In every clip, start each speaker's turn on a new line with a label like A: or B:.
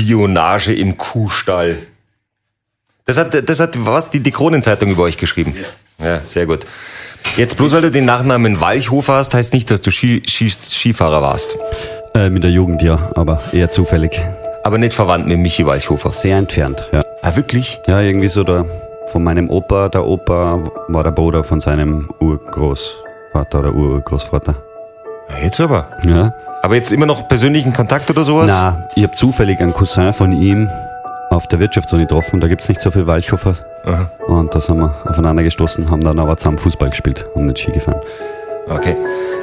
A: Spionage im Kuhstall. Das hat, das hat was, die, die Kronenzeitung über euch geschrieben. Ja. ja, sehr gut. Jetzt bloß weil du den Nachnamen Walchhofer hast, heißt nicht, dass du Ski, Ski, Skifahrer warst.
B: Äh, mit der Jugend ja, aber eher zufällig.
A: Aber nicht verwandt mit Michi Walchhofer.
B: Sehr entfernt, ja.
A: Ah, wirklich?
B: Ja, irgendwie so der, von meinem Opa, der Opa war der Bruder von seinem Urgroßvater oder Urgroßvater.
A: Ja, jetzt aber.
B: Ja.
A: Aber jetzt immer noch persönlichen Kontakt oder sowas?
B: Na, ich habe zufällig einen Cousin von ihm auf der Wirtschaftsuni getroffen. Da gibt es nicht so viel Walchhofer.
A: Aha.
B: Und da sind wir aufeinander gestoßen, haben dann aber zusammen Fußball gespielt und nicht Ski gefahren.
A: Okay.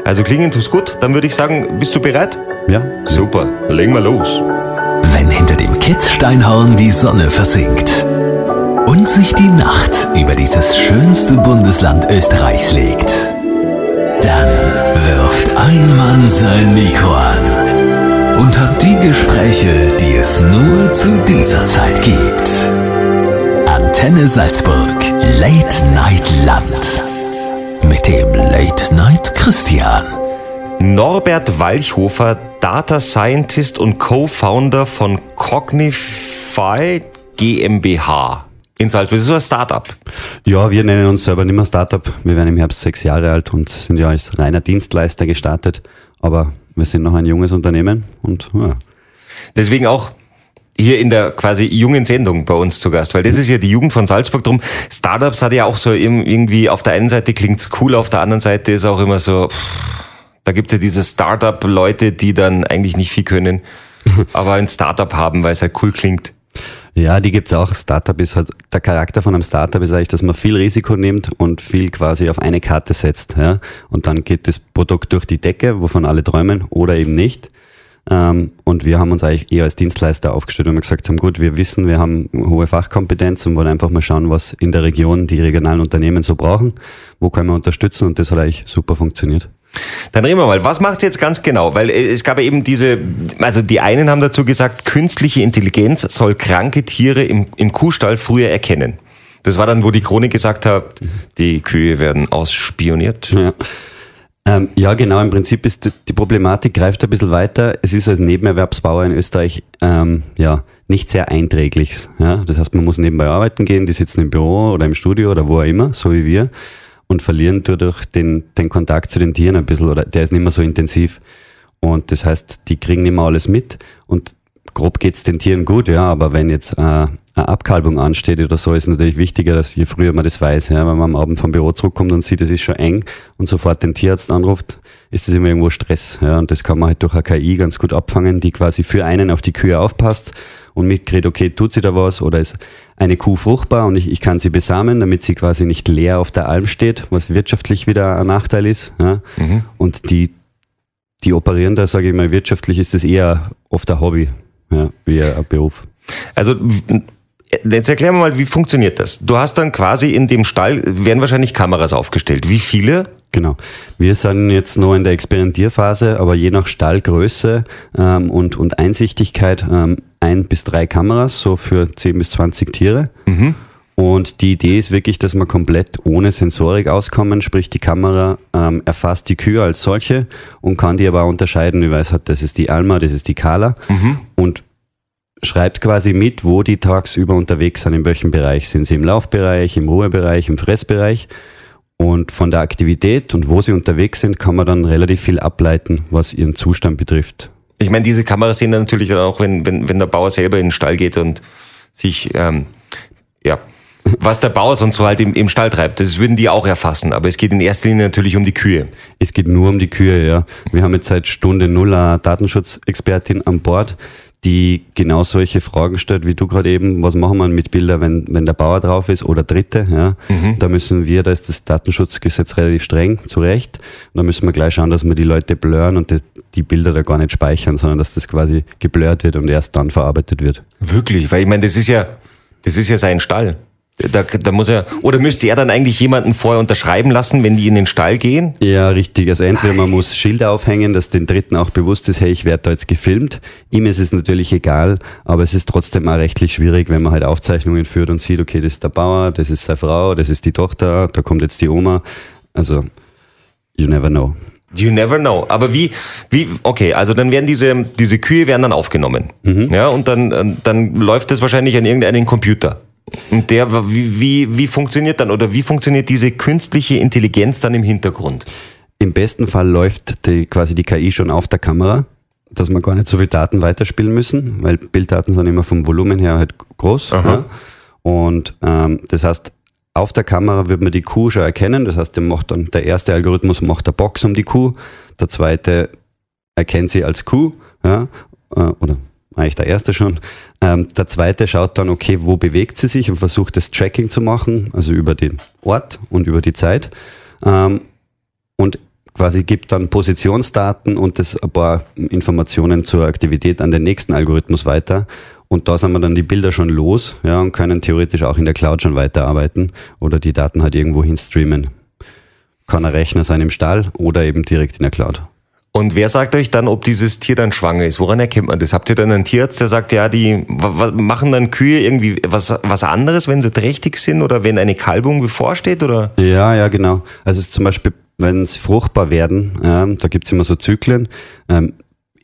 A: Also klingen tut's gut. Dann würde ich sagen, bist du bereit?
B: Ja.
A: Super. Legen wir los.
C: Wenn hinter dem Kitzsteinhorn die Sonne versinkt und sich die Nacht über dieses schönste Bundesland Österreichs legt, ein Mann sein Mikro an und hat die Gespräche, die es nur zu dieser Zeit gibt. Antenne Salzburg, Late Night Land. Mit dem Late Night Christian.
A: Norbert Walchhofer, Data Scientist und Co-Founder von Cognify GmbH in Salzburg. Das ist so ein Startup.
B: Ja, wir nennen uns selber nicht mehr Startup. Wir werden im Herbst sechs Jahre alt und sind ja als reiner Dienstleister gestartet. Aber wir sind noch ein junges Unternehmen und ja.
A: Deswegen auch hier in der quasi jungen Sendung bei uns zu Gast, weil das ist ja die Jugend von Salzburg drum. Startups hat ja auch so irgendwie auf der einen Seite klingt's cool, auf der anderen Seite ist auch immer so, pff, da gibt's ja diese Startup-Leute, die dann eigentlich nicht viel können, aber ein Startup haben, weil es halt cool klingt.
B: Ja, die gibt's auch. Startup ist halt, der Charakter von einem Startup ist eigentlich, dass man viel Risiko nimmt und viel quasi auf eine Karte setzt. Ja? Und dann geht das Produkt durch die Decke, wovon alle träumen, oder eben nicht. Ähm, und wir haben uns eigentlich eher als Dienstleister aufgestellt, weil wir gesagt haben, gut, wir wissen, wir haben hohe Fachkompetenz und wollen einfach mal schauen, was in der Region die regionalen Unternehmen so brauchen, wo können wir unterstützen und das hat eigentlich super funktioniert.
A: Dann reden wir mal, was macht jetzt ganz genau? Weil äh, es gab eben diese, also die einen haben dazu gesagt, künstliche Intelligenz soll kranke Tiere im, im Kuhstall früher erkennen. Das war dann, wo die Chronik gesagt hat, die Kühe werden ausspioniert.
B: Ja. Ähm, ja, genau. Im Prinzip ist die, die Problematik greift ein bisschen weiter. Es ist als Nebenerwerbsbauer in Österreich ähm, ja nicht sehr einträglich. Ja? Das heißt, man muss nebenbei arbeiten gehen. Die sitzen im Büro oder im Studio oder wo auch immer, so wie wir, und verlieren dadurch den, den Kontakt zu den Tieren ein bisschen oder der ist nicht mehr so intensiv. Und das heißt, die kriegen nicht mehr alles mit und grob geht's den Tieren gut, ja, aber wenn jetzt äh, eine Abkalbung ansteht oder so, ist natürlich wichtiger, dass je früher man das weiß, ja, wenn man am Abend vom Büro zurückkommt und sieht, es ist schon eng und sofort den Tierarzt anruft, ist das immer irgendwo Stress, ja, und das kann man halt durch eine KI ganz gut abfangen, die quasi für einen auf die Kühe aufpasst und mitkriegt, okay, tut sie da was oder ist eine Kuh fruchtbar und ich, ich kann sie besamen, damit sie quasi nicht leer auf der Alm steht, was wirtschaftlich wieder ein Nachteil ist, ja,
A: Mhm.
B: und die die operieren da, sage ich mal, wirtschaftlich ist das eher oft ein Hobby, ja, wie ein Beruf.
A: Also jetzt erklären wir mal, wie funktioniert das? Du hast dann quasi in dem Stall, werden wahrscheinlich Kameras aufgestellt. Wie viele?
B: Genau. Wir sind jetzt noch in der Experimentierphase, aber je nach Stallgröße ähm, und, und Einsichtigkeit ähm, ein bis drei Kameras, so für 10 bis 20 Tiere. Und die Idee ist wirklich, dass wir komplett ohne Sensorik auskommen, sprich die Kamera ähm, erfasst die Kühe als solche und kann die aber auch unterscheiden, wie weiß hat, das ist die Alma, das ist die Kala und schreibt quasi mit, wo die tagsüber unterwegs sind, in welchem Bereich. Sind sie im Laufbereich, im Ruhebereich, im Fressbereich? Und von der Aktivität und wo sie unterwegs sind, kann man dann relativ viel ableiten, was ihren Zustand betrifft.
A: Ich meine, diese Kameras sehen dann natürlich dann auch, wenn, wenn, wenn der Bauer selber in den Stall geht und sich, ähm, ja, was der Bauer sonst so halt im, im Stall treibt, das würden die auch erfassen. Aber es geht in erster Linie natürlich um die Kühe.
B: Es geht nur um die Kühe, ja. Wir haben jetzt seit Stunde Null eine Datenschutzexpertin an Bord, die genau solche Fragen stellt, wie du gerade eben, was machen wir mit Bildern, wenn, wenn der Bauer drauf ist oder Dritte, ja. Da müssen wir, da ist das Datenschutzgesetz relativ streng, zu Recht. Und da müssen wir gleich schauen, dass wir die Leute blurren und die, die Bilder da gar nicht speichern, sondern dass das quasi geblurrt wird und erst dann verarbeitet wird.
A: Wirklich? Weil ich meine, das ist ja, das ist ja sein Stall. Da, da muss er, oder müsste er dann eigentlich jemanden vorher unterschreiben lassen, wenn die in den Stall gehen?
B: Ja, richtig. Also entweder man muss Schilder aufhängen, dass den Dritten auch bewusst ist, hey, ich werde da jetzt gefilmt. Ihm ist es natürlich egal, aber es ist trotzdem auch rechtlich schwierig, wenn man halt Aufzeichnungen führt und sieht, okay, das ist der Bauer, das ist seine Frau, das ist die Tochter, da kommt jetzt die Oma. Also, you never know.
A: You never know. Aber wie, wie, okay, also dann werden diese, diese Kühe werden dann aufgenommen.
B: Mhm.
A: Ja, und dann, dann läuft das wahrscheinlich an irgendeinen Computer. Und der, wie, wie, wie funktioniert dann, oder wie funktioniert diese künstliche Intelligenz dann im Hintergrund?
B: Im besten Fall läuft die, quasi die KI schon auf der Kamera, dass wir gar nicht so viel Daten weiterspielen müssen, weil Bilddaten sind immer vom Volumen her halt groß. Ja. Und ähm, das heißt, auf der Kamera wird man die Kuh schon erkennen. Das heißt, der macht dann der erste Algorithmus macht der Box um die Kuh, der zweite erkennt sie als Kuh, ja, äh, oder eigentlich der erste schon. Ähm, der zweite schaut dann, okay, wo bewegt sie sich und versucht das Tracking zu machen, also über den Ort und über die Zeit. Ähm, und quasi gibt dann Positionsdaten und das ein paar Informationen zur Aktivität an den nächsten Algorithmus weiter. Und da sind wir dann die Bilder schon los, ja, und können theoretisch auch in der Cloud schon weiterarbeiten oder die Daten halt irgendwo hinstreamen. Kann ein Rechner sein im Stall oder eben direkt in der Cloud.
A: Und wer sagt euch dann, ob dieses Tier dann schwanger ist? Woran erkennt man das? Habt ihr dann einen Tierarzt, der sagt, ja, die machen dann Kühe irgendwie was, was anderes, wenn sie trächtig sind oder wenn eine Kalbung bevorsteht? Oder?
B: Ja, ja, genau. Also es ist zum Beispiel, wenn sie fruchtbar werden, ähm, da gibt's immer so Zyklen, ähm,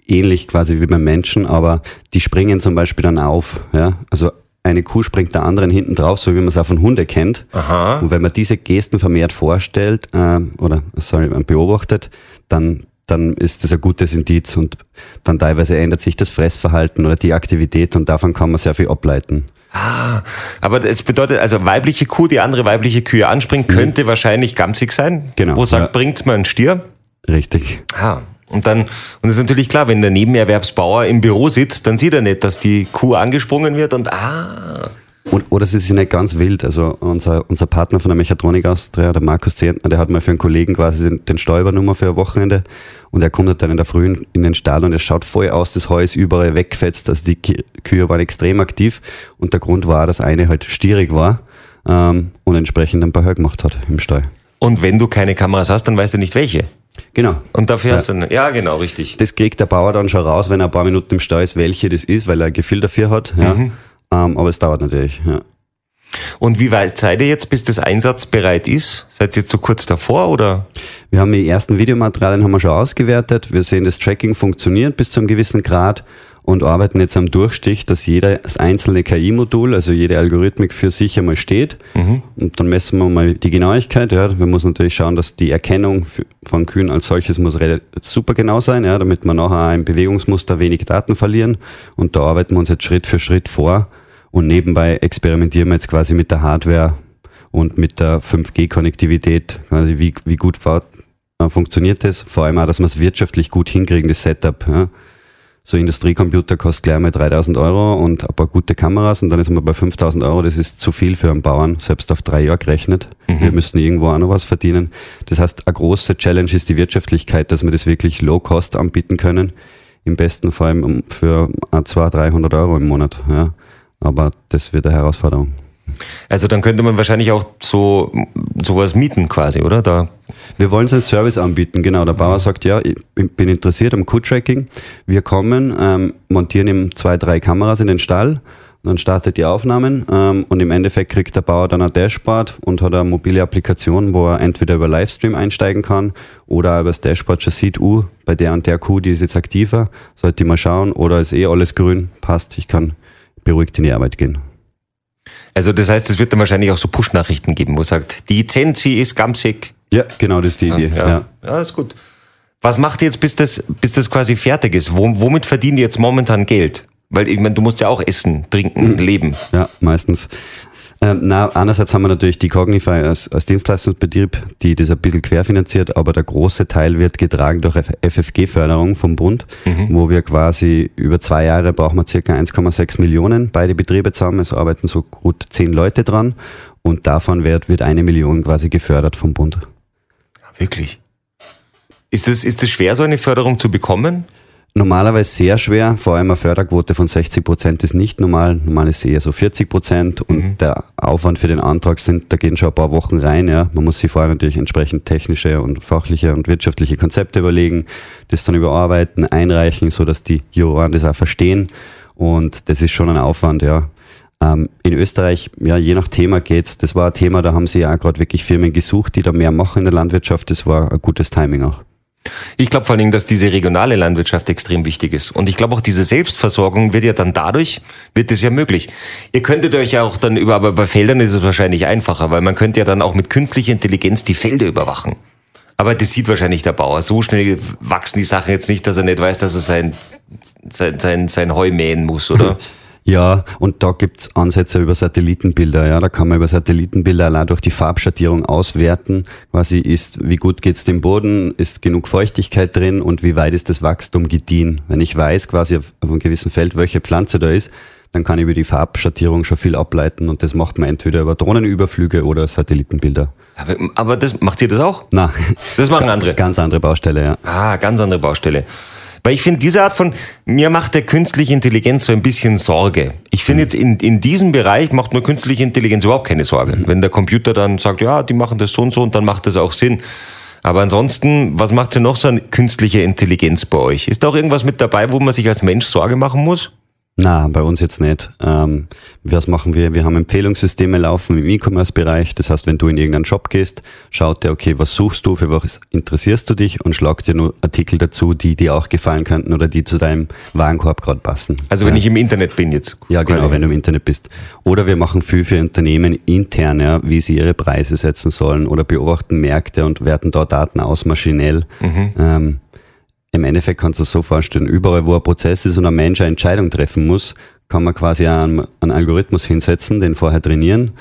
B: ähnlich quasi wie beim Menschen, aber die springen zum Beispiel dann auf. Ja? Also eine Kuh springt der anderen hinten drauf, so wie man es auch von Hunde kennt.
A: Aha.
B: Und wenn man diese Gesten vermehrt vorstellt ähm, oder sorry, beobachtet, dann dann ist das ein gutes Indiz und dann teilweise ändert sich das Fressverhalten oder die Aktivität und davon kann man sehr viel ableiten.
A: Ah, aber es bedeutet, also weibliche Kuh, die andere weibliche Kühe anspringt, könnte wahrscheinlich gamsig sein.
B: Genau,
A: Wo sagt,
B: ja.
A: bringt's mir einen Stier?
B: Richtig.
A: Ah. Und dann, und das ist natürlich klar, wenn der Nebenerwerbsbauer im Büro sitzt, dann sieht er nicht, dass die Kuh angesprungen wird und ah.
B: Und, oder es ist nicht ganz wild. Also unser, unser Partner von der Mechatronik Austria, der Markus Zehntner, der hat mal für einen Kollegen quasi den, den Steuernummer für ein Wochenende und er kommt dann in der Früh in den Stall und es schaut voll aus, das Heu ist überall weggefetzt, also die Kühe waren extrem aktiv und der Grund war, dass eine halt stierig war ähm, und entsprechend ein paar Heu gemacht hat im Stall.
A: Und wenn du keine Kameras hast, dann weißt du nicht welche.
B: Genau.
A: Und dafür hast du, eine- ja genau, richtig.
B: Das kriegt der Bauer dann schon raus, wenn er ein paar Minuten im Stall ist, welche das ist, weil er ein Gefühl dafür hat. Ja. Ähm, aber es dauert natürlich. Ja.
A: Und wie weit seid ihr jetzt, bis das einsatzbereit ist? Seid ihr jetzt so kurz davor oder?
B: Wir haben die ersten Videomaterialien haben wir schon ausgewertet. Wir sehen, das Tracking funktioniert bis zu einem gewissen Grad und arbeiten jetzt am Durchstich, dass jeder das einzelne KI-Modul, also jede Algorithmik für sich einmal steht. Und dann messen wir mal die Genauigkeit. Ja. Wir müssen natürlich schauen, dass die Erkennung von Kühen als solches muss super genau sein, ja, damit wir nachher im Bewegungsmuster wenig Daten verlieren. Und da arbeiten wir uns jetzt Schritt für Schritt vor. Und nebenbei experimentieren wir jetzt quasi mit der Hardware und mit der 5G-Konnektivität, quasi wie, wie gut äh, funktioniert das. Vor allem auch, dass wir es wirtschaftlich gut hinkriegen, das Setup. Ja. So Industriecomputer kostet gleich mal 3000 Euro und ein paar gute Kameras und dann ist man bei 5000 Euro. Das ist zu viel für einen Bauern, selbst auf drei Jahre gerechnet. Wir müssen irgendwo auch noch was verdienen. Das heißt, eine große Challenge ist die Wirtschaftlichkeit, dass wir das wirklich low cost anbieten können. Im besten Fall um- für 200, 300 Euro im Monat. Ja. Aber das wird eine Herausforderung.
A: Also dann könnte man wahrscheinlich auch so sowas mieten quasi, oder? Da
B: Wir wollen so einen Service anbieten, genau. Der Bauer sagt, ja, ich bin- interessiert am Q-Tracking. Wir kommen, ähm, montieren ihm zwei, drei Kameras in den Stall, dann startet die Aufnahmen ähm, und im Endeffekt kriegt der Bauer dann ein Dashboard und hat eine mobile Applikation, wo er entweder über Livestream einsteigen kann oder über das Dashboard schon sieht, uh, bei der und der Kuh, die ist jetzt aktiver, sollte ich mal schauen oder ist eh alles grün, passt, ich kann beruhigt in die Arbeit gehen.
A: Also das heißt, es wird dann wahrscheinlich auch so Push-Nachrichten geben, wo sagt, die Zensi ist gamsig.
B: Ja, genau, das ist die Idee.
A: Ja,
B: ja.
A: ja. ist gut. Was macht ihr jetzt, bis das, bis das quasi fertig ist? Wo, womit verdient ihr jetzt momentan Geld? Weil ich meine, du musst ja auch essen, trinken, leben.
B: Ja, meistens. Ähm, na, einerseits haben wir natürlich die Cognify als, als Dienstleistungsbetrieb, die das ein bisschen querfinanziert, aber der große Teil wird getragen durch FFG-Förderung vom Bund, wo wir quasi über zwei Jahre brauchen wir circa 1,6 Millionen beide Betriebe zusammen. Es arbeiten so gut zehn Leute dran und davon wird, wird eine Million quasi gefördert vom Bund.
A: Wirklich. Ist es ist es schwer, so eine Förderung zu bekommen?
B: Normalerweise sehr schwer, vor allem eine Förderquote von 60 Prozent ist nicht normal. Normal ist eher so 40 Prozent und der Aufwand für den Antrag sind, da gehen schon ein paar Wochen rein. Ja. Man muss sich vorher natürlich entsprechend technische und fachliche und wirtschaftliche Konzepte überlegen, das dann überarbeiten, einreichen, so dass die Juroren das auch verstehen und das ist schon ein Aufwand, ja. Ähm, in Österreich, ja, je nach Thema geht's. Das war ein Thema, da haben sie ja auch gerade wirklich Firmen gesucht, die da mehr machen in der Landwirtschaft. Das war ein gutes Timing auch.
A: Ich glaube vor allen Dingen, dass diese regionale Landwirtschaft extrem wichtig ist. Und ich glaube auch diese Selbstversorgung wird ja dann dadurch, wird es ja möglich. Ihr könntet euch ja auch dann über, aber bei Feldern ist es wahrscheinlich einfacher, weil man könnte ja dann auch mit künstlicher Intelligenz die Felder überwachen. Aber das sieht wahrscheinlich der Bauer. So schnell wachsen die Sachen jetzt nicht, dass er nicht weiß, dass er sein, sein, sein, sein Heu mähen muss, oder?
B: Ja, und da gibt's Ansätze über Satellitenbilder. Ja, da kann man über Satellitenbilder allein durch die Farbschattierung auswerten. Quasi ist, wie gut geht's dem Boden, ist genug Feuchtigkeit drin und wie weit ist das Wachstum gediehen. Wenn ich weiß quasi auf, auf einem gewissen Feld, welche Pflanze da ist, dann kann ich über die Farbschattierung schon viel ableiten und das macht man entweder über Drohnenüberflüge oder Satellitenbilder.
A: Aber, aber das macht ihr das auch?
B: Na,
A: Das machen andere.
B: ganz andere Baustelle, ja.
A: Ah, ganz andere Baustelle. Weil ich finde, diese Art von, mir macht der künstliche Intelligenz so ein bisschen Sorge. Ich finde jetzt in, in diesem Bereich macht mir künstliche Intelligenz überhaupt keine Sorge. Wenn der Computer dann sagt, ja, die machen das so und so und dann macht das auch Sinn. Aber ansonsten, was macht denn noch so eine künstliche Intelligenz bei euch? Ist da auch irgendwas mit dabei, wo man sich als Mensch Sorge machen muss?
B: Na, bei uns jetzt nicht. Ähm, was machen wir? Wir haben Empfehlungssysteme laufen im E-Commerce-Bereich. Das heißt, wenn du in irgendeinen Shop gehst, schaut der, okay, was suchst du, für was interessierst du dich und schlagt dir nur Artikel dazu, die dir auch gefallen könnten oder die zu deinem Warenkorb gerade passen.
A: Also wenn ich im Internet bin jetzt.
B: Ja, genau, wenn du im Internet bist. Oder wir machen viel für Unternehmen intern, ja, wie sie ihre Preise setzen sollen oder beobachten Märkte und werten dort Daten aus maschinell. Ähm, Im Endeffekt kannst du es so vorstellen, überall wo ein Prozess ist und ein Mensch eine Entscheidung treffen muss, kann man quasi einen, einen Algorithmus hinsetzen, den vorher trainieren,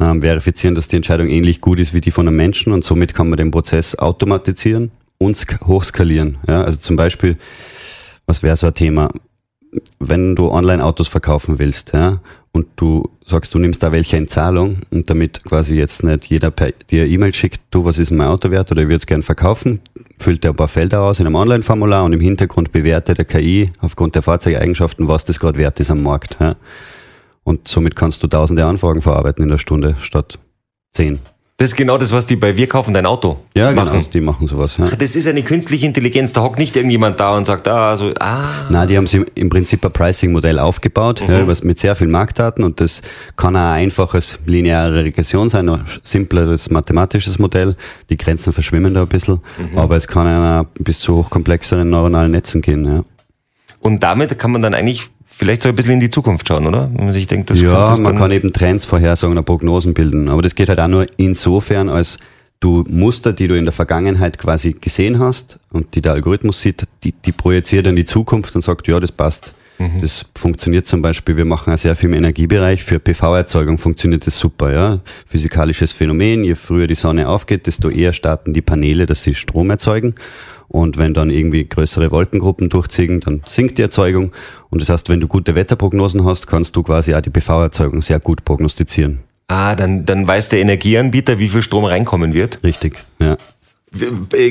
B: ähm, verifizieren, dass die Entscheidung ähnlich gut ist wie die von einem Menschen und somit kann man den Prozess automatisieren und sk- hochskalieren. Ja, also zum Beispiel, was wäre so ein Thema? wenn du Online-Autos verkaufen willst, ja, und du sagst, du nimmst da welche in Zahlung und damit quasi jetzt nicht jeder per dir E-Mail schickt, du, was ist mein Auto wert oder ich würde es gern verkaufen, füllt er ein paar Felder aus in einem Online-Formular und im Hintergrund bewertet der KI aufgrund der Fahrzeugeigenschaften, was das gerade wert ist am Markt. Ja. Und somit kannst du tausende Anfragen verarbeiten in der Stunde statt zehn.
A: Das ist genau das, was die bei Wir kaufen dein Auto
B: Ja,
A: machen.
B: genau, die machen sowas. Ja.
A: Ach, Das ist eine künstliche Intelligenz. Da hockt nicht irgendjemand da und sagt, ah, so, ah.
B: Na, die haben sie im Prinzip ein Pricing-Modell aufgebaut, ja, übers- mit sehr viel Marktdaten und das kann ein einfaches lineare Regression sein, ein simpleres mathematisches Modell. Die Grenzen verschwimmen da ein bisschen, aber es kann auch bis zu hochkomplexeren neuronalen Netzen gehen. Ja,
A: Und damit kann man dann eigentlich vielleicht so ein bisschen in die Zukunft schauen, oder? Wenn man sich denkt, das
B: ja man kann eben Trends vorhersagen oder Prognosen bilden, aber das geht halt auch nur insofern, als du Muster, die du in der Vergangenheit quasi gesehen hast und die der Algorithmus sieht, die, die projiziert in die Zukunft und sagt, ja, das passt. Das funktioniert zum Beispiel, wir machen ja sehr viel im Energiebereich, für PV-Erzeugung funktioniert das super, ja. Physikalisches Phänomen, je früher die Sonne aufgeht, desto eher starten die Paneele, dass sie Strom erzeugen. Und wenn dann irgendwie größere Wolkengruppen durchziehen, dann sinkt die Erzeugung. Und das heißt, wenn du gute Wetterprognosen hast, kannst du quasi auch die PV-Erzeugung sehr gut prognostizieren.
A: ah, dann, dann weiß der Energieanbieter, wie viel Strom reinkommen wird.
B: Richtig, ja.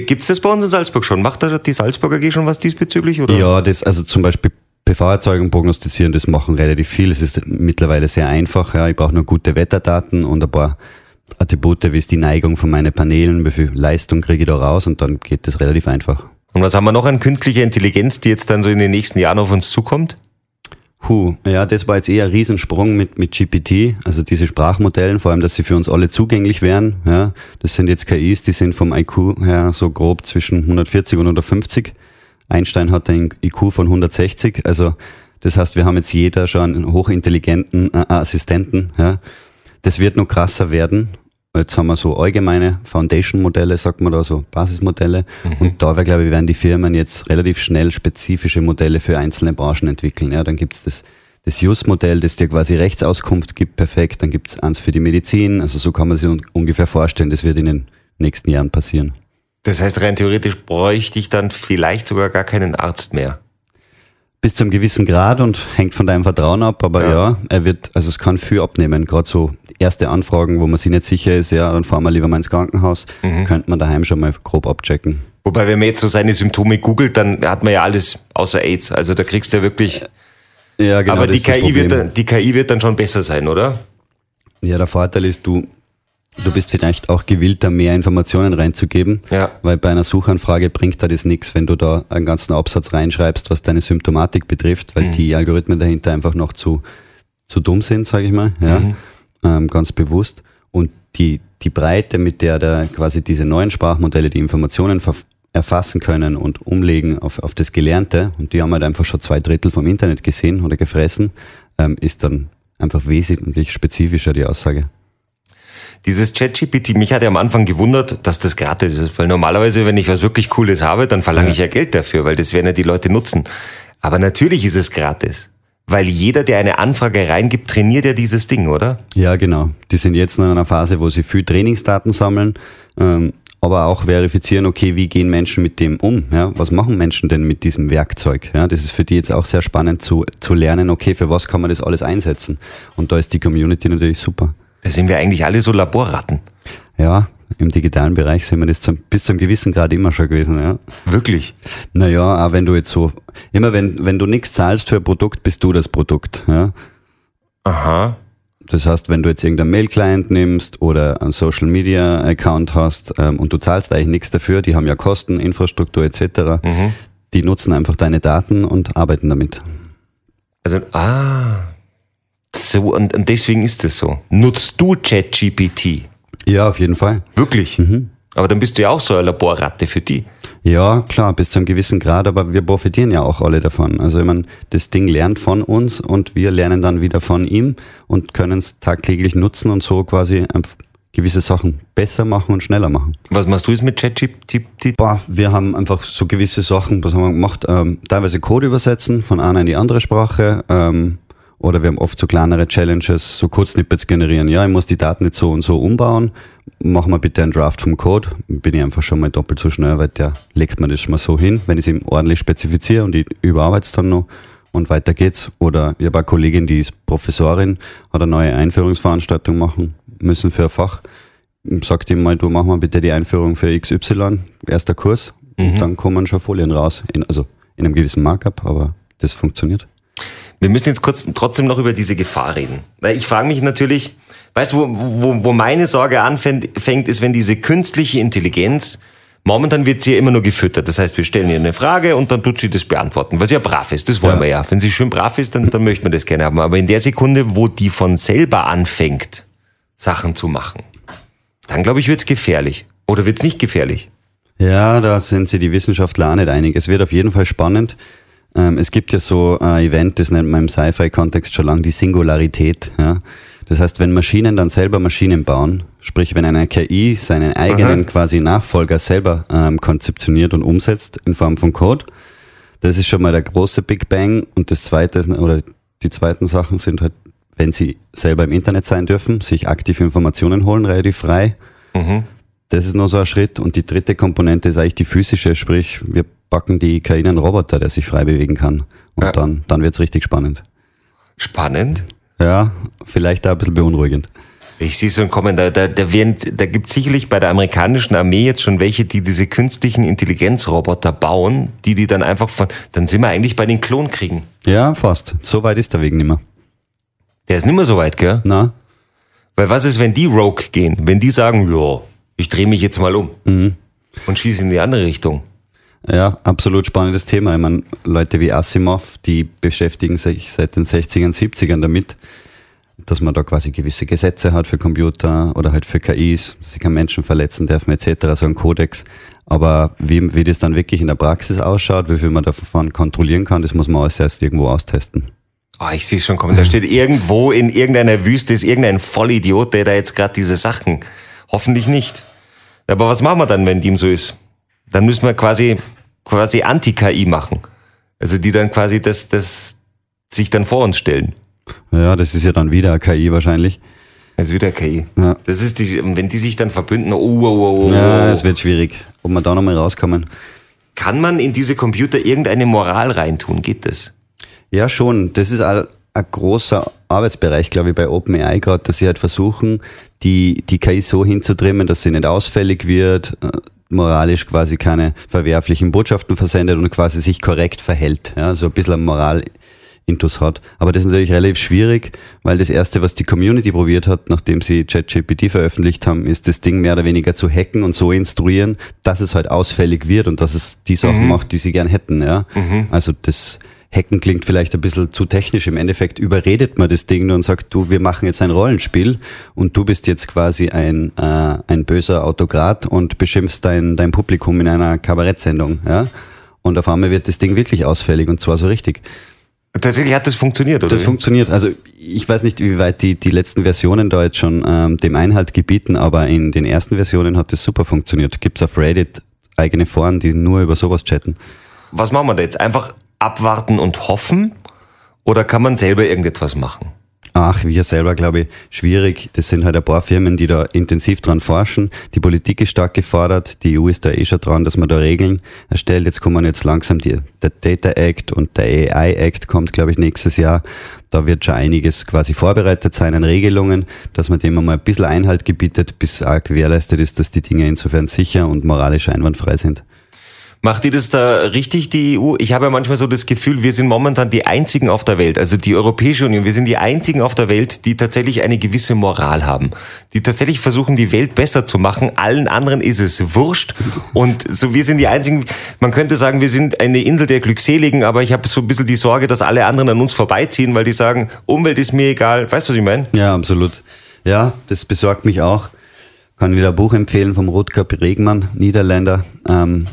A: Gibt es das bei uns in Salzburg schon? Macht da die Salzburger AG schon was diesbezüglich? Oder?
B: Ja, das, also zum Beispiel PV-Erzeugung prognostizieren, das machen relativ viel. Es ist mittlerweile sehr einfach. Ja. Ich brauche nur gute Wetterdaten und ein paar Attribute, wie ist die Neigung von meinen Paneelen, wie viel Leistung kriege ich da raus und dann geht das relativ einfach.
A: Und was haben wir noch an künstlicher Intelligenz, die jetzt dann so in den nächsten Jahren auf uns zukommt?
B: Huh, ja, das war jetzt eher ein Riesensprung mit, mit GPT, also diese Sprachmodellen, vor allem, dass sie für uns alle zugänglich wären. Ja, das sind jetzt KIs, die sind vom IQ her so grob zwischen 140 und 150. Einstein hat einen IQ von 160, also das heißt, wir haben jetzt jeder schon einen hochintelligenten äh, Assistenten. Ja. Das wird noch krasser werden. Jetzt haben wir so allgemeine Foundation-Modelle, sagt man da, so Basismodelle. Und da wäre, glaube ich, werden die Firmen jetzt relativ schnell spezifische Modelle für einzelne Branchen entwickeln. Ja, dann gibt's das, das Use-Modell, das dir quasi Rechtsauskunft gibt, perfekt. Dann gibt's eins für die Medizin. Also so kann man sich un ungefähr vorstellen, das wird in den nächsten Jahren passieren.
A: Das heißt, rein theoretisch bräuchte ich dann vielleicht sogar gar keinen Arzt mehr.
B: Bis zu einem gewissen Grad und hängt von deinem Vertrauen ab, aber
A: Ja.
B: ja, er wird, also es kann viel abnehmen. Gerade so erste Anfragen, wo man sich nicht sicher ist, ja, dann fahren wir lieber mal ins Krankenhaus, könnte man daheim schon mal grob abchecken.
A: Wobei, wenn man jetzt so seine Symptome googelt, dann hat man ja alles außer AIDS. Also da kriegst du ja wirklich.
B: Ja, genau.
A: aber die KI, wird dann, die KI wird dann schon besser sein, oder?
B: Ja, der Vorteil ist, du, du bist vielleicht auch gewillter, mehr Informationen reinzugeben,
A: Ja.
B: weil bei einer Suchanfrage bringt dir das nichts, wenn du da einen ganzen Absatz reinschreibst, was deine Symptomatik betrifft, weil die Algorithmen dahinter einfach noch zu, zu dumm sind, sage ich mal, ja, ähm, ganz bewusst. Und die, die Breite, mit der da quasi diese neuen Sprachmodelle die Informationen erfassen können und umlegen auf, auf das Gelernte, und die haben halt einfach schon zwei Drittel vom Internet gesehen oder gefressen, ähm, ist dann einfach wesentlich spezifischer die Aussage.
A: Dieses ChatGPT, mich hat ja am Anfang gewundert, dass das gratis ist, weil normalerweise, wenn ich was wirklich Cooles habe, dann verlange ja. ich ja Geld dafür, weil das werden ja die Leute nutzen. Aber natürlich ist es gratis. Weil jeder, der eine Anfrage reingibt, trainiert ja dieses Ding, oder?
B: Ja, genau. Die sind jetzt in einer Phase, wo sie viel Trainingsdaten sammeln, ähm, aber auch verifizieren, okay, wie gehen Menschen mit dem um? Ja? Was machen Menschen denn mit diesem Werkzeug? Ja? Das ist für die jetzt auch sehr spannend zu, zu lernen, okay, für was kann man das alles einsetzen? Und da ist die Community natürlich super.
A: Da sind wir eigentlich alle so Laborratten.
B: Ja, im digitalen Bereich sind wir das zum, bis zum gewissen Grad immer schon gewesen, ja.
A: Wirklich?
B: Naja, auch wenn du jetzt so, immer wenn, wenn du nichts zahlst für ein Produkt, bist du das Produkt, ja.
A: Aha.
B: Das heißt, wenn du jetzt irgendeinen Mail-Client nimmst oder einen Social-Media-Account hast ähm, und du zahlst eigentlich nichts dafür, die haben ja Kosten, Infrastruktur etc., mhm. die nutzen einfach deine Daten und arbeiten damit.
A: Also, ah, so, und, und deswegen ist es so. Nutzt du ChatGPT?
B: Ja, auf jeden Fall.
A: Wirklich? Mhm. Aber dann bist du ja auch so eine Laborratte für die.
B: Ja, klar, bis zu einem gewissen Grad, aber wir profitieren ja auch alle davon. Also ich meine, das Ding lernt von uns und wir lernen dann wieder von ihm und können es tagtäglich nutzen und so quasi gewisse Sachen besser machen und schneller machen.
A: Was machst du jetzt mit ChatGPT?
B: Boah, wir haben einfach so gewisse Sachen, was haben wir gemacht? Ähm, teilweise Code übersetzen von einer in die andere Sprache. Ähm, oder wir haben oft so kleinere Challenges, so Kurzsnippets generieren. Ja, ich muss die Daten nicht so und so umbauen. Mach mal bitte einen Draft vom Code. Bin ich einfach schon mal doppelt so schnell, weil der legt man das schon mal so hin, wenn ich es ihm ordentlich spezifiziere und ich überarbeite es dann noch und weiter geht's. Oder ich habe eine Kollegin, die ist Professorin, hat eine neue Einführungsveranstaltung machen müssen für ein Fach. Sagt ihm mal, du mach mal bitte die Einführung für XY, erster Kurs. Mhm. Und dann kommen schon Folien raus. In, also in einem gewissen Markup, aber das funktioniert.
A: Wir müssen jetzt kurz trotzdem noch über diese Gefahr reden. Weil ich frage mich natürlich, weißt du, wo, wo, wo meine Sorge anfängt, ist, wenn diese künstliche Intelligenz, momentan wird sie ja immer nur gefüttert. Das heißt, wir stellen ihr eine Frage und dann tut sie das beantworten, was ja brav ist. Das wollen ja. wir ja. Wenn sie schön brav ist, dann, dann möchte man das gerne haben. Aber in der Sekunde, wo die von selber anfängt, Sachen zu machen, dann glaube ich, wird's gefährlich. Oder wird's nicht gefährlich?
B: Ja, da sind sie die Wissenschaftler auch nicht einig. Es wird auf jeden Fall spannend. Ähm, es gibt ja so ein Event, das nennt man im Sci-Fi-Kontext schon lange die Singularität. Ja? Das heißt, wenn Maschinen dann selber Maschinen bauen, sprich wenn eine KI seinen eigenen Aha. quasi Nachfolger selber ähm, konzeptioniert und umsetzt in Form von Code, das ist schon mal der große Big Bang. Und das zweite oder die zweiten Sachen sind halt, wenn sie selber im Internet sein dürfen, sich aktiv Informationen holen, relativ frei. Mhm. Das ist noch so ein Schritt. Und die dritte Komponente ist eigentlich die physische, sprich, wir backen die KI einen Roboter, der sich frei bewegen kann. Und ja. dann, dann wird's richtig spannend.
A: Spannend?
B: Ja, vielleicht da ein bisschen beunruhigend.
A: Ich sehe so ein Kommen, da, da, da, werden, da gibt sicherlich bei der amerikanischen Armee jetzt schon welche, die diese künstlichen Intelligenzroboter bauen, die die dann einfach von, dann sind wir eigentlich bei den Klonkriegen.
B: Ja, fast. So weit ist der Weg nicht mehr.
A: Der ist nicht mehr so weit, gell?
B: Na.
A: Weil was ist, wenn die Rogue gehen? Wenn die sagen, ja, ich drehe mich jetzt mal um mhm. und schieße in die andere Richtung.
B: Ja, absolut spannendes Thema. Ich meine, Leute wie Asimov, die beschäftigen sich seit den 60ern, 70ern damit, dass man da quasi gewisse Gesetze hat für Computer oder halt für KIs, dass sie keinen Menschen verletzen dürfen etc., so ein Kodex. Aber wie, wie das dann wirklich in der Praxis ausschaut, wie viel man davon kontrollieren kann, das muss man alles erst irgendwo austesten.
A: Oh, ich sehe es schon kommen. Da steht irgendwo in irgendeiner Wüste ist irgendein Vollidiot, der da jetzt gerade diese Sachen. Hoffentlich nicht. Aber was machen wir dann, wenn dem so ist? Dann müssen wir quasi, quasi Anti-KI machen. Also die dann quasi das, das sich dann vor uns stellen.
B: Ja, das ist ja dann wieder KI wahrscheinlich.
A: Das ist wieder KI. Ja. Das ist die, wenn die sich dann verbünden, oh, oh, oh, oh.
B: Ja, es wird schwierig. Ob wir da nochmal rauskommen.
A: Kann man in diese Computer irgendeine Moral reintun? Geht das?
B: Ja, schon. Das ist ein, ein großer Arbeitsbereich, glaube ich, bei OpenAI gerade, dass sie halt versuchen, die, die KI so hinzutrimmen, dass sie nicht ausfällig wird, äh, moralisch quasi keine verwerflichen Botschaften versendet und quasi sich korrekt verhält. Ja, so ein bisschen Moral Intus hat. Aber das ist natürlich relativ schwierig, weil das erste, was die Community probiert hat, nachdem sie ChatGPT veröffentlicht haben, ist das Ding mehr oder weniger zu hacken und so instruieren, dass es halt ausfällig wird und dass es die Sachen mhm. macht, die sie gern hätten. Ja? Mhm. Also das Hacken klingt vielleicht ein bisschen zu technisch. Im Endeffekt überredet man das Ding nur und sagt, du, wir machen jetzt ein Rollenspiel und du bist jetzt quasi ein, äh, ein böser Autokrat und beschimpfst dein, dein Publikum in einer Kabarettsendung. Ja? Und auf einmal wird das Ding wirklich ausfällig und zwar so richtig.
A: Tatsächlich hat das funktioniert, oder?
B: Das funktioniert. Also ich weiß nicht, wie weit die, die letzten Versionen da jetzt schon ähm, dem Einhalt gebieten, aber in den ersten Versionen hat das super funktioniert. Gibt's auf Reddit eigene Foren, die nur über sowas chatten.
A: Was machen wir da jetzt? Einfach abwarten und hoffen? Oder kann man selber irgendetwas machen?
B: Ach, wir selber, glaube ich, schwierig. Das sind halt ein paar Firmen, die da intensiv dran forschen. Die Politik ist stark gefordert. Die EU ist da eh schon dran, dass man da Regeln erstellt. Jetzt kommen jetzt langsam die, der Data Act und der AI Act kommt, glaube ich, nächstes Jahr. Da wird schon einiges quasi vorbereitet sein an Regelungen, dass man dem einmal ein bisschen Einhalt gebietet, bis auch gewährleistet ist, dass die Dinge insofern sicher und moralisch einwandfrei sind.
A: Macht ihr das da richtig, die EU? Ich habe ja manchmal so das Gefühl, wir sind momentan die einzigen auf der Welt, also die Europäische Union, wir sind die einzigen auf der Welt, die tatsächlich eine gewisse Moral haben. Die tatsächlich versuchen, die Welt besser zu machen. Allen anderen ist es wurscht. Und so, wir sind die einzigen, man könnte sagen, wir sind eine Insel der Glückseligen, aber ich habe so ein bisschen die Sorge, dass alle anderen an uns vorbeiziehen, weil die sagen, Umwelt ist mir egal. Weißt du, was ich meine?
B: Ja, absolut. Ja, das besorgt mich auch. Kann wieder ein Buch empfehlen vom Rotkap Regmann, Niederländer. Ähm,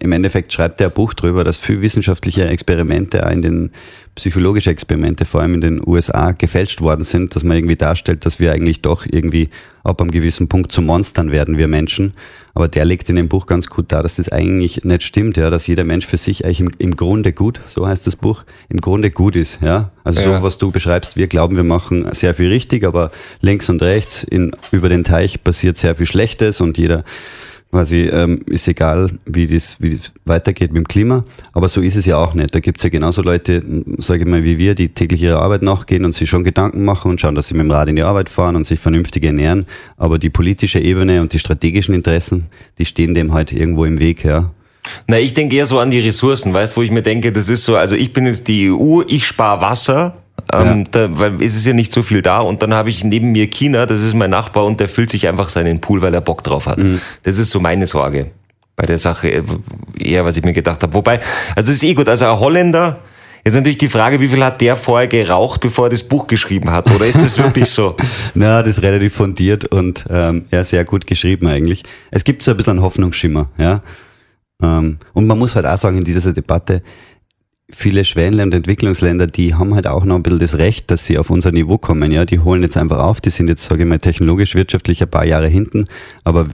B: im Endeffekt schreibt er ein Buch drüber, dass viel wissenschaftliche Experimente, auch in den psychologische Experimente, vor allem in den USA, gefälscht worden sind, dass man irgendwie darstellt, dass wir eigentlich doch irgendwie ab einem gewissen Punkt zu Monstern werden, wir Menschen. Aber der legt in dem Buch ganz gut dar, dass das eigentlich nicht stimmt, ja, dass jeder Mensch für sich eigentlich im, im Grunde gut, so heißt das Buch, im Grunde gut ist, ja. Also ja. so, was du beschreibst, wir glauben, wir machen sehr viel richtig, aber links und rechts in, über den Teich passiert sehr viel Schlechtes und jeder quasi ähm, ist egal, wie das, wie das weitergeht mit dem Klima. Aber so ist es ja auch nicht. Da gibt's ja genauso Leute, sage ich mal, wie wir, die täglich ihrer Arbeit nachgehen und sich schon Gedanken machen und schauen, dass sie mit dem Rad in die Arbeit fahren und sich vernünftig ernähren. Aber die politische Ebene und die strategischen Interessen, die stehen dem halt irgendwo im Weg, ja.
A: Na, ich denke eher so an die Ressourcen, weißt, wo ich mir denke, das ist so, also ich bin jetzt die EU, ich spare Wasser, ähm, ja. da, weil es ist ja nicht so viel da. Und dann habe ich neben mir China, das ist mein Nachbar und der füllt sich einfach seinen Pool, weil er Bock drauf hat. Mhm. Das ist so meine Sorge bei der Sache, äh, eher was ich mir gedacht habe. Wobei, also es ist eh gut, also ein Holländer, Jetzt natürlich die Frage, wie viel hat der vorher geraucht, bevor er das Buch geschrieben hat? Oder ist das wirklich so?
B: Na, das ist relativ fundiert und ähm, ja, sehr gut geschrieben eigentlich. Es gibt so ein bisschen einen Hoffnungsschimmer, ja. Ähm, und man muss halt auch sagen, in dieser Debatte, viele Schwellenländer und Entwicklungsländer, die haben halt auch noch ein bisschen das Recht, dass sie auf unser Niveau kommen. Ja, die holen jetzt einfach auf, die sind jetzt, sage ich mal, technologisch, wirtschaftlich ein paar Jahre hinten. Aber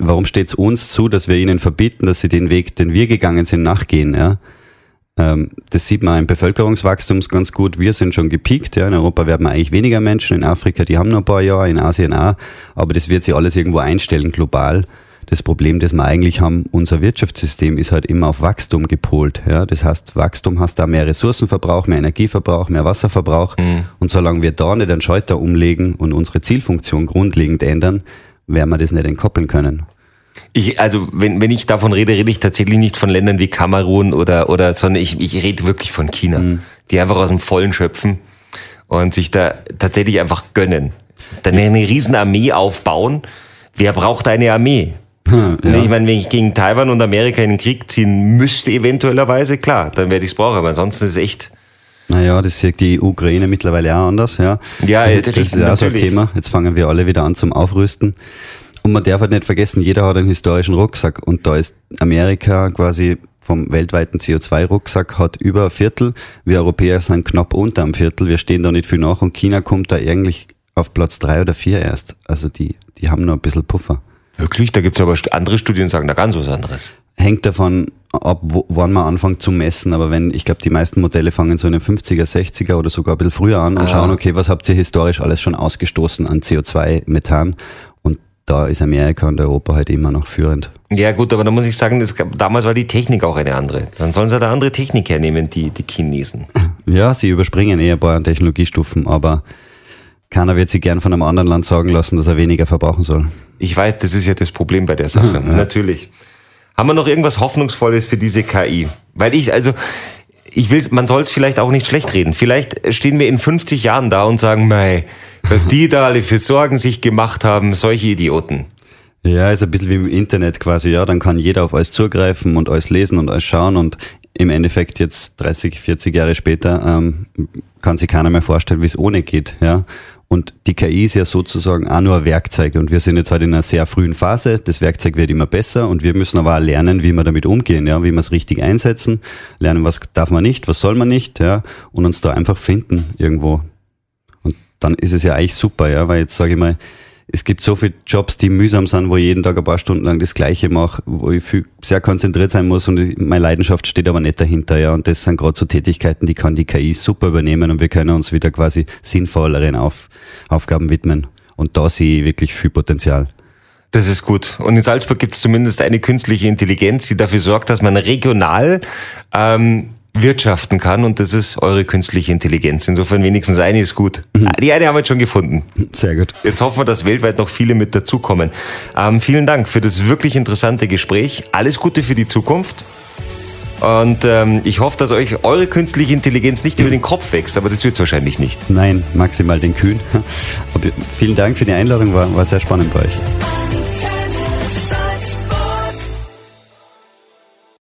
B: warum steht es uns zu, dass wir ihnen verbieten, dass sie den Weg, den wir gegangen sind, nachgehen? Ja? Ähm, das sieht man im Bevölkerungswachstum ganz gut. Wir sind schon gepiekt. Ja. In Europa werden wir eigentlich weniger Menschen. In Afrika, die haben noch ein paar Jahre, in Asien auch. Aber das wird sich alles irgendwo einstellen, global das Problem, das wir eigentlich haben, unser Wirtschaftssystem ist halt immer auf Wachstum gepolt. Ja? Das heißt, Wachstum hast da mehr Ressourcenverbrauch, mehr Energieverbrauch, mehr Wasserverbrauch. Mhm. Und solange wir da nicht einen Schalter umlegen und unsere Zielfunktion grundlegend ändern, werden wir das nicht entkoppeln können.
A: Ich, also wenn, wenn ich davon rede, rede ich tatsächlich nicht von Ländern wie Kamerun oder, oder sondern ich, ich rede wirklich von China, mhm. die einfach aus dem Vollen schöpfen und sich da tatsächlich einfach gönnen. Dann eine riesen Armee aufbauen. Wer braucht eine Armee? Ja. Ich meine, wenn ich gegen Taiwan und Amerika in den Krieg ziehen müsste, eventuellerweise, klar, dann werde ich es brauchen, aber ansonsten ist es echt.
B: Naja, das sieht die Ukraine mittlerweile auch anders, ja.
A: Ja,
B: das, das ist auch so ein Thema. Jetzt fangen wir alle wieder an zum Aufrüsten. Und man darf halt nicht vergessen, jeder hat einen historischen Rucksack und da ist Amerika quasi vom weltweiten CO2-Rucksack hat über ein Viertel. Wir Europäer sind knapp unter einem Viertel. Wir stehen da nicht viel nach und China kommt da eigentlich auf Platz drei oder vier erst. Also die, die haben noch ein bisschen Puffer.
A: Wirklich? Da gibt's aber andere Studien, sagen da ganz was anderes.
B: Hängt davon ab, wo, wann man anfängt zu messen. Aber wenn, ich glaube, die meisten Modelle fangen so in den 50er, 60er oder sogar ein bisschen früher an und ah. schauen, okay, was habt ihr historisch alles schon ausgestoßen an CO2, Methan? Und da ist Amerika und Europa halt immer noch führend.
A: Ja gut, aber da muss ich sagen, das, damals war die Technik auch eine andere. Dann sollen sie da andere Technik hernehmen, die, die Chinesen.
B: Ja, sie überspringen eher ein paar Technologiestufen, aber keiner wird sich gern von einem anderen Land sagen lassen, dass er weniger verbrauchen soll.
A: Ich weiß, das ist ja das Problem bei der Sache. Ja. Natürlich. Haben wir noch irgendwas Hoffnungsvolles für diese KI? Weil ich, also, ich will, man soll es vielleicht auch nicht schlecht reden. Vielleicht stehen wir in 50 Jahren da und sagen, mei, was die da alle für Sorgen sich gemacht haben, solche Idioten.
B: Ja, ist ein bisschen wie im Internet quasi, ja. Dann kann jeder auf alles zugreifen und alles lesen und alles schauen und im Endeffekt jetzt 30, 40 Jahre später ähm, kann sich keiner mehr vorstellen, wie es ohne geht. Ja? Und die KI ist ja sozusagen auch nur ein Werkzeug und wir sind jetzt halt in einer sehr frühen Phase. Das Werkzeug wird immer besser und wir müssen aber auch lernen, wie wir damit umgehen, ja, wie wir es richtig einsetzen, lernen, was darf man nicht, was soll man nicht, ja, und uns da einfach finden irgendwo. Und dann ist es ja eigentlich super, ja, weil jetzt sage ich mal, es gibt so viele Jobs, die mühsam sind, wo ich jeden Tag ein paar Stunden lang das Gleiche mache, wo ich viel, sehr konzentriert sein muss und meine Leidenschaft steht aber nicht dahinter, ja. Und das sind gerade so Tätigkeiten, die kann die KI super übernehmen und wir können uns wieder quasi sinnvolleren Auf, Aufgaben widmen. Und da sehe ich wirklich viel Potenzial.
A: Das ist gut. Und in Salzburg gibt es zumindest eine künstliche Intelligenz, die dafür sorgt, dass man regional ähm, wirtschaften kann und das ist eure künstliche Intelligenz. Insofern wenigstens eine ist gut. Mhm. Die eine haben wir jetzt schon gefunden.
B: Sehr gut.
A: Jetzt hoffen wir, dass weltweit noch viele mit dazukommen. Ähm, vielen Dank für das wirklich interessante Gespräch. Alles Gute für die Zukunft. Und ähm, ich hoffe, dass euch eure künstliche Intelligenz nicht über den Kopf wächst, aber das wird wahrscheinlich nicht.
B: Nein, maximal den Kühn. Aber vielen Dank für die Einladung, war, war sehr spannend bei euch.